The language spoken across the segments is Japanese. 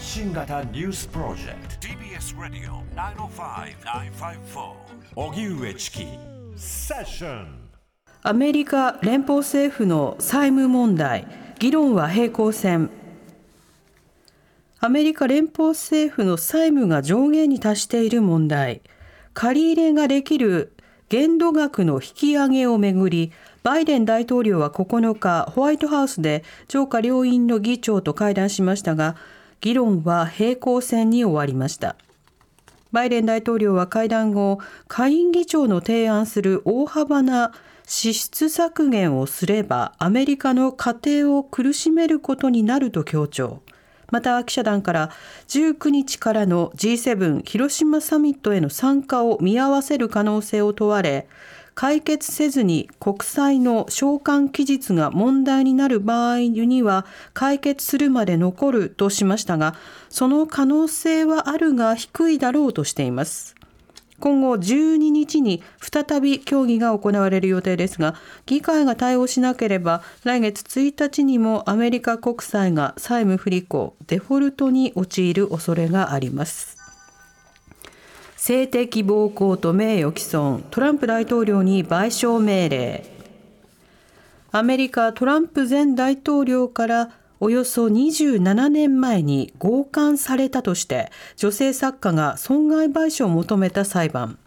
発信型ニュースプロジェクト。TBS ラディオ905-954おぎゅうえちきセッションアメリカ連邦政府の債務問題。議論は平行線。アメリカ連邦政府の債務が上限に達している問題。借り入れができる限度額の引き上げをめぐりバイデン大統領は9日ホワイトハウスで上下両院の議長と会談しましたが議論は平行線に終わりました。バイデン大統領は会談後下院議長の提案する大幅な支出削減をすればアメリカの家庭を苦しめることになると強調。また記者団から19日からの G7 広島サミットへの参加を見合わせる可能性を問われ解決せずに国債の償還期日が問題になる場合には解決するまで残るとしましたがその可能性はあるが低いだろうとしています。今後12日に再び協議が行われる予定ですが議会が対応しなければ来月1日にもアメリカ国債が債務不履行デフォルトに陥る恐れがあります。性的暴行と名誉毀損。トランプ大統領に賠償命令。アメリカトランプ前大統領からおよそ27年前に強姦されたとして女性作家が損害賠償を求めた裁判。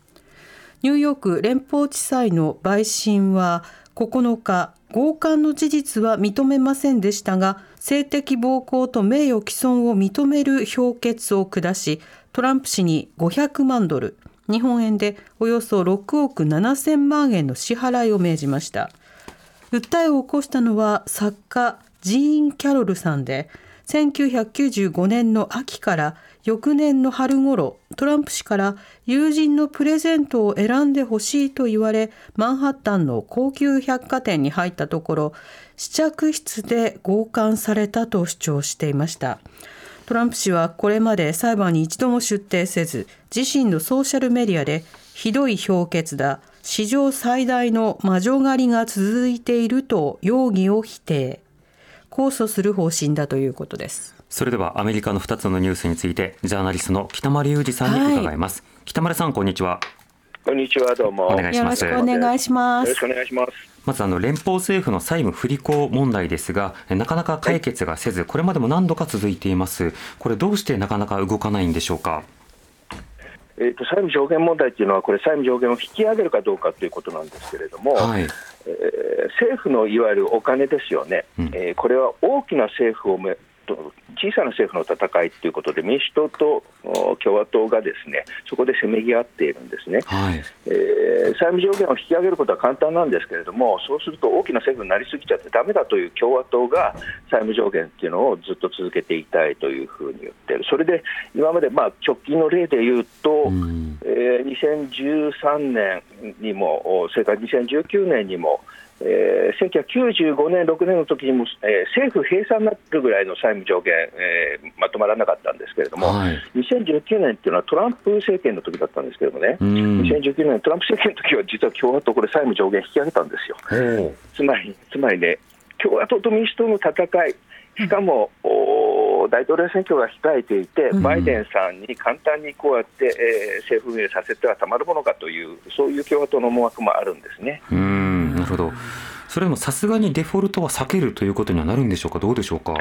ニューヨーク連邦地裁の陪審は9日強姦の事実は認めませんでしたが性的暴行と名誉毀損を認める評決を下しトランプ氏に500万ドル日本円でおよそ6億7000万円の支払いを命じました。訴えを起こしたのは作家ジーン・キャロルさんで1995年の秋から翌年の春頃トランプ氏から友人のプレゼントを選んでほしいと言われマンハッタンの高級百貨店に入ったところ試着室で強姦されたと主張していました。トランプ氏はこれまで裁判に一度も出廷せず自身のソーシャルメディアでひどい評決だ史上最大の魔女狩りが続いていると容疑を否定。控訴する方針だということです。それではアメリカの2つのニュースについてジャーナリストの北丸裕二さんに伺います、はい、北丸さんこんにちはこんにちはどうも。お願いします。よろしくお願いします。よろしくお願いします。まずあの連邦政府の債務不履行問題ですがなかなか解決がせずこれまでも何度か続いています。これどうしてなかなか動かないんでしょうか？えーと、債務上限問題っていうのは、これ、債務上限を引き上げるかどうかということなんですけれども、はい、えー、政府のいわゆるお金ですよね、うん、えー、これは大きな政府を小さな政府の戦いということで民主党と共和党がですねそこでせめぎ合っているんですね、はい、えー、債務上限を引き上げることは簡単なんですけれどもそうすると大きな政府になりすぎちゃってだめだという共和党が債務上限っていうのをずっと続けていたいというふうに言ってる。それで今までまあ直近の例で言うと、うん、えー、2013年にもそれから2019年にもえー、1995年、6年の時にも、えー、政府閉鎖になるぐらいの債務上限、えー、まとまらなかったんですけれども、はい、2019年っていうのはトランプ政権の時だったんですけれどもね、2019年、トランプ政権の時は実は共和党、これ、債務上限引き上げたんですよ。つまりつまりね、共和党と民主党の戦い、しかも、うん、大統領選挙が控えていて、バイデンさんに簡単にこうやって、えー、政府運営させてはたまるものかという、そういう共和党の思惑もあるんですね。うんほど。それでもさすがにデフォルトは避けるということにはなるんでしょうか、どうでしょうか？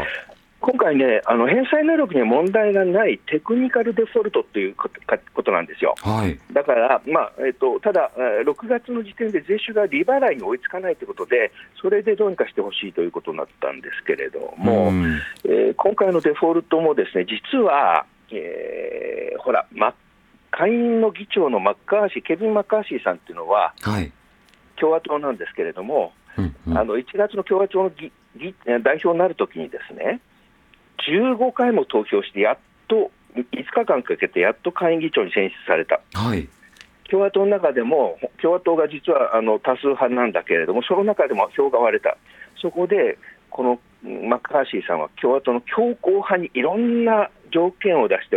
今回ね、あの返済能力には問題がないテクニカルデフォルトということなんですよ。はい、だから、まあえーと、ただ、6月の時点で税収が利払いに追いつかないということで、それでどうにかしてほしいということになったんですけれども、うん、えー、今回のデフォルトもですね実は、えー、ほら、ま、下院の議長のマッカーシー、ケビン・マッカーシーさんっていうのは、はい、共和党なんですけれども、うんうん、あの1月の共和党の議代表になるときにですね、15回も投票して、やっと5日間かけて、やっと下院議長に選出された。はい。共和党の中でも、共和党が実はあの多数派なんだけれども、その中でも票が割れた、そこでこのマッカーシーさんは共和党の強硬派にいろんな条件を出して、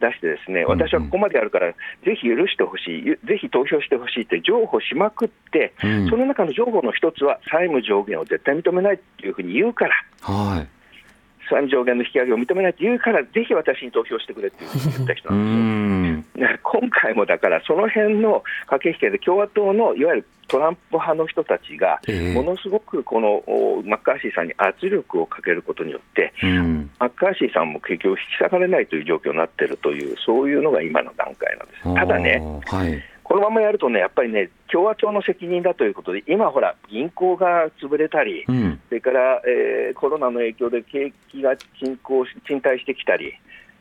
出してですね、私はここまでやるから、ぜひ許してほしい、ぜひ投票してほしいって譲歩しまくって、うん、その中の譲歩の一つは、債務上限を絶対認めないっていうふうに言うから、はい、債務上限の引き上げを認めないと言うから、ぜひ私に投票してくれって言った人なんですよ。今回もだから、その辺の駆け引きで、共和党のいわゆるトランプ派の人たちが、ものすごくこのマッカーシーさんに圧力をかけることによって、マッカーシーさんも結局引き下がれないという状況になっているという、そういうのが今の段階なんです。ただね、はい。このままやるとね、やっぱりね、共和党の責任だということで、今、ほら、銀行が潰れたり、うん、それから、えー、コロナの影響で景気が沈降沈滞してきたり、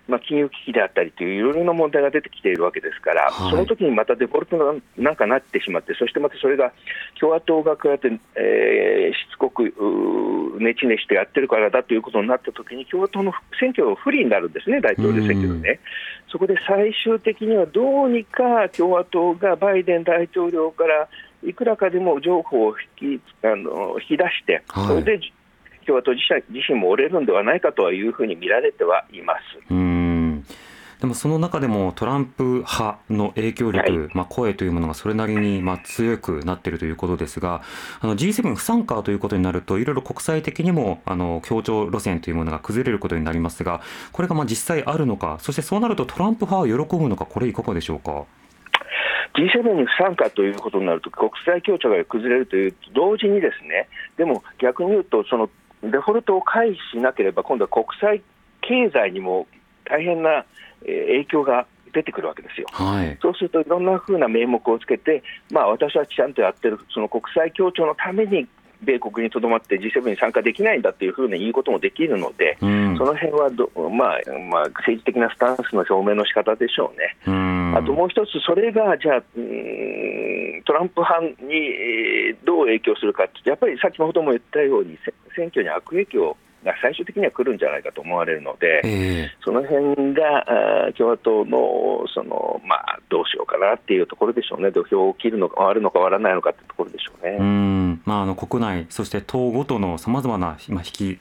まあ、金融危機であったりといういろいろな問題が出てきているわけですから、はい、その時にまたデフォルトなんかなってしまって、そしてまたそれが共和党がこうやって、えー、しつこくねちねしてやってるからだということになった時に、共和党の選挙が不利になるんですね、大統領選挙でね。そこで最終的にはどうにか共和党がバイデン大統領からいくらかでも情報を引きあの引き出して、それで共和党自身も折れるんではないかというふうに見られてはいます。でもその中でもトランプ派の影響力、はい、まあ、声というものがそれなりにまあ強くなっているということですが、あの G7 不参加ということになると、いろいろ国際的にもあの協調路線というものが崩れることになりますが、これがまあ実際あるのか、そしてそうなるとトランプ派は喜ぶのか、これ、いかがでしょうか？G7 に不参加ということになると、国際協調が崩れるという同時に、ですねでも逆に言うと、そのデフォルトを回避しなければ、今度は国際経済にも大変な影響が出てくるわけですよ、はい、そうするといろんなふうな名目をつけて、まあ、私はちゃんとやってるその国際協調のために米国にとどまって G7 に参加できないんだというふうに言うこともできるので、うん、その辺はど、まあまあ、政治的なスタンスの表明の仕方でしょうね。うん、あともう一つ、それがじゃあ、トランプ派にどう影響するかって、やっぱり先ほども言ったように、選挙に悪影響が最終的には来るんじゃないかと思われるので、えー、その辺が共和党のその、まあ、どうしようかなっていうところでしょうね、土俵を切るのか、割るのか割らないのかってところでしょうね。うん。まあ、あの国内、そして党ごとのさまざまな引き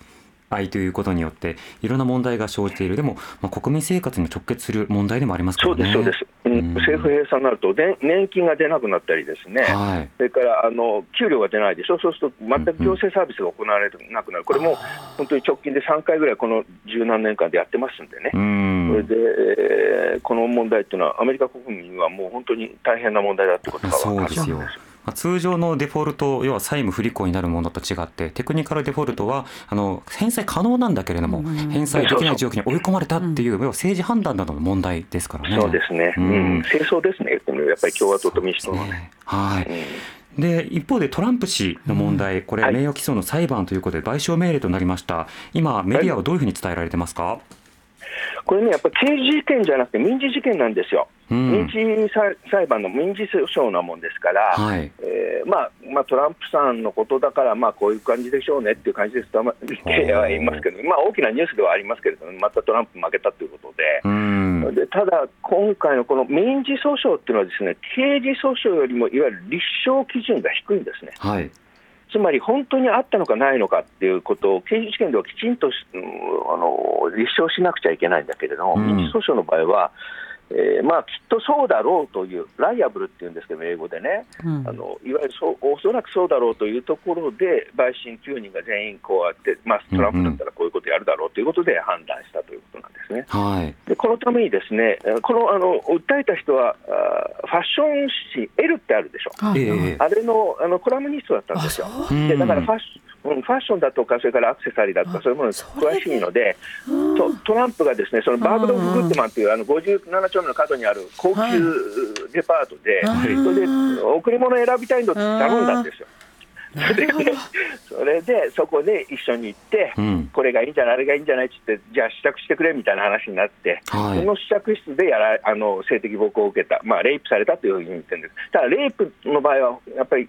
愛ということによっていろんな問題が生じている、でも、まあ、国民生活に直結する問題でもありますからね。そうです、そうです。うん、政府閉鎖になると、年金が出なくなったりですね、はい、それからあの給料が出ないでしょ、そうすると全く行政サービスが行われなくなる、これも本当に直近で3回ぐらい、この十何年間でやってますんでね、それで、えー、この問題っていうのは、アメリカ国民はもう本当に大変な問題だってことが分かる。んですよ。まあ、通常のデフォルト、要は債務不履行になるものと違って、テクニカルデフォルトはあの返済可能なんだけれども、返済できない状況に追い込まれたっていう、要は政治判断などの問題ですからね。そうですね、うん、戦争ですね、やっぱり共和党と民主党のね。はい、で一方でトランプ氏の問題、これ、名誉毀損の裁判ということで賠償命令となりました、今、メディアはどういうふうに伝えられてますか、これね、やっぱり刑事事件じゃなくて民事事件なんですよ。うん、民事裁判の民事訴訟なもんですから、はい、えー、まあまあ、トランプさんのことだから、まあ、こういう感じでしょうねっていう感じで伝わってはいますけど、まあ、大きなニュースではありますけれども、またトランプ負けたということで、うん、でただ、今回のこの民事訴訟っていうのはです、ね、刑事訴訟よりもいわゆる立証基準が低いんですね。はい。つまり本当にあったのかないのかっていうことを刑事事件ではきちんと、あの立証しなくちゃいけないんだけれども、民事訴訟の場合は、えーまあ、きっとそうだろうという、ライアブルっていうんですけど、英語でね、うん、あのいわゆるそうおそらくそうだろうというところで、陪審9人が全員こうやって、まあ、トランプだったらこういうことやるだろうということで判断したということなんですね。はい、でこのために、ですねこのあの訴えた人はあ、ファッション誌、L ってあるでしょ、あれのあのコラムニストだったんですよ。でだからファッシファッションだとか、それからアクセサリーだとか、そういうものに詳しいので、トトランプがですねそのバーグドフ・グッドマンというあの57丁目の角にある高級デパートで、それで贈り物選びたいのって頼んだんですよ。それで、それでそこで一緒に行って、うん、これがいいんじゃない、あれがいいんじゃないって言って、じゃあ試着してくれみたいな話になって、はい、その試着室でやらあの性的暴行を受けた、まあ、レイプされたというふうに言ってるんです。ただ、レイプの場合は、やっぱり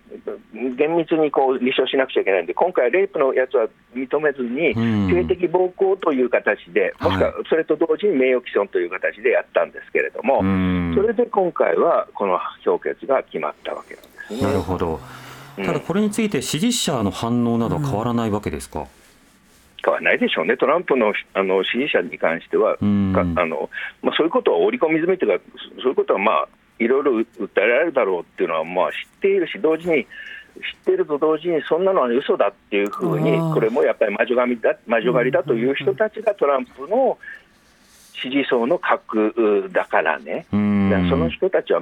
厳密にこう立証しなくちゃいけないんで、今回、レイプのやつは認めずに、性的暴行という形で、もしくはそれと同時に名誉毀損という形でやったんですけれども、それで今回はこの評決が決まったわけなんですね。なるほどただこれについて支持者の反応などは変わらないわけですか？変わらないでしょうね、トランプのあの支持者に関しては、あのまあ、そういうことは織り込み済みというか、そういうことはまあいろいろ訴えられるだろうっていうのはまあ知っているし、同時にっていると同時に、そんなのは嘘だっていうふうに、これもやっぱり魔女神だ魔女狩りだという人たちがトランプの支持層の核だからね、その人たちは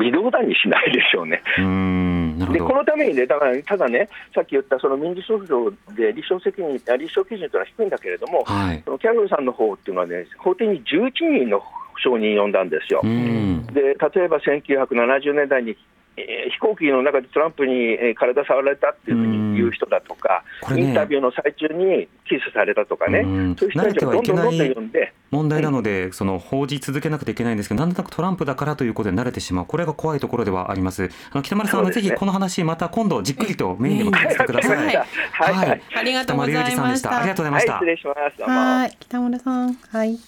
微動だにしないでしょうね。うでこのためにね、だからただね、さっき言ったその民事訴訟で立証責任、立証基準というのは低いんだけれども、はい、そのキャロルさんの方っていうのはね、法廷に11人の証人呼んだんですよ。で例えば1970年代にえー、飛行機の中でトランプに、えー、体触られたっていうふうに言う人だとか、ね、インタビューの最中にキスされたとかね、そういう人たちをどんどんどんどん呼んで。問題なので、その報じ続けなくてはいけないんですけど、なんとなくトランプだからということで慣れてしまう、これが怖いところではあります。あの北丸さんはぜひこの話、また今度じっくりとメインでも聞かせてください。はい、はい、ありがとうございました。ありがとうございました。失礼します。はい、北村さん、はい。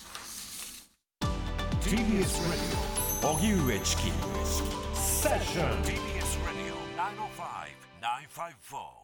TBS Radio 荻上チキセッション TBS Radio 905-954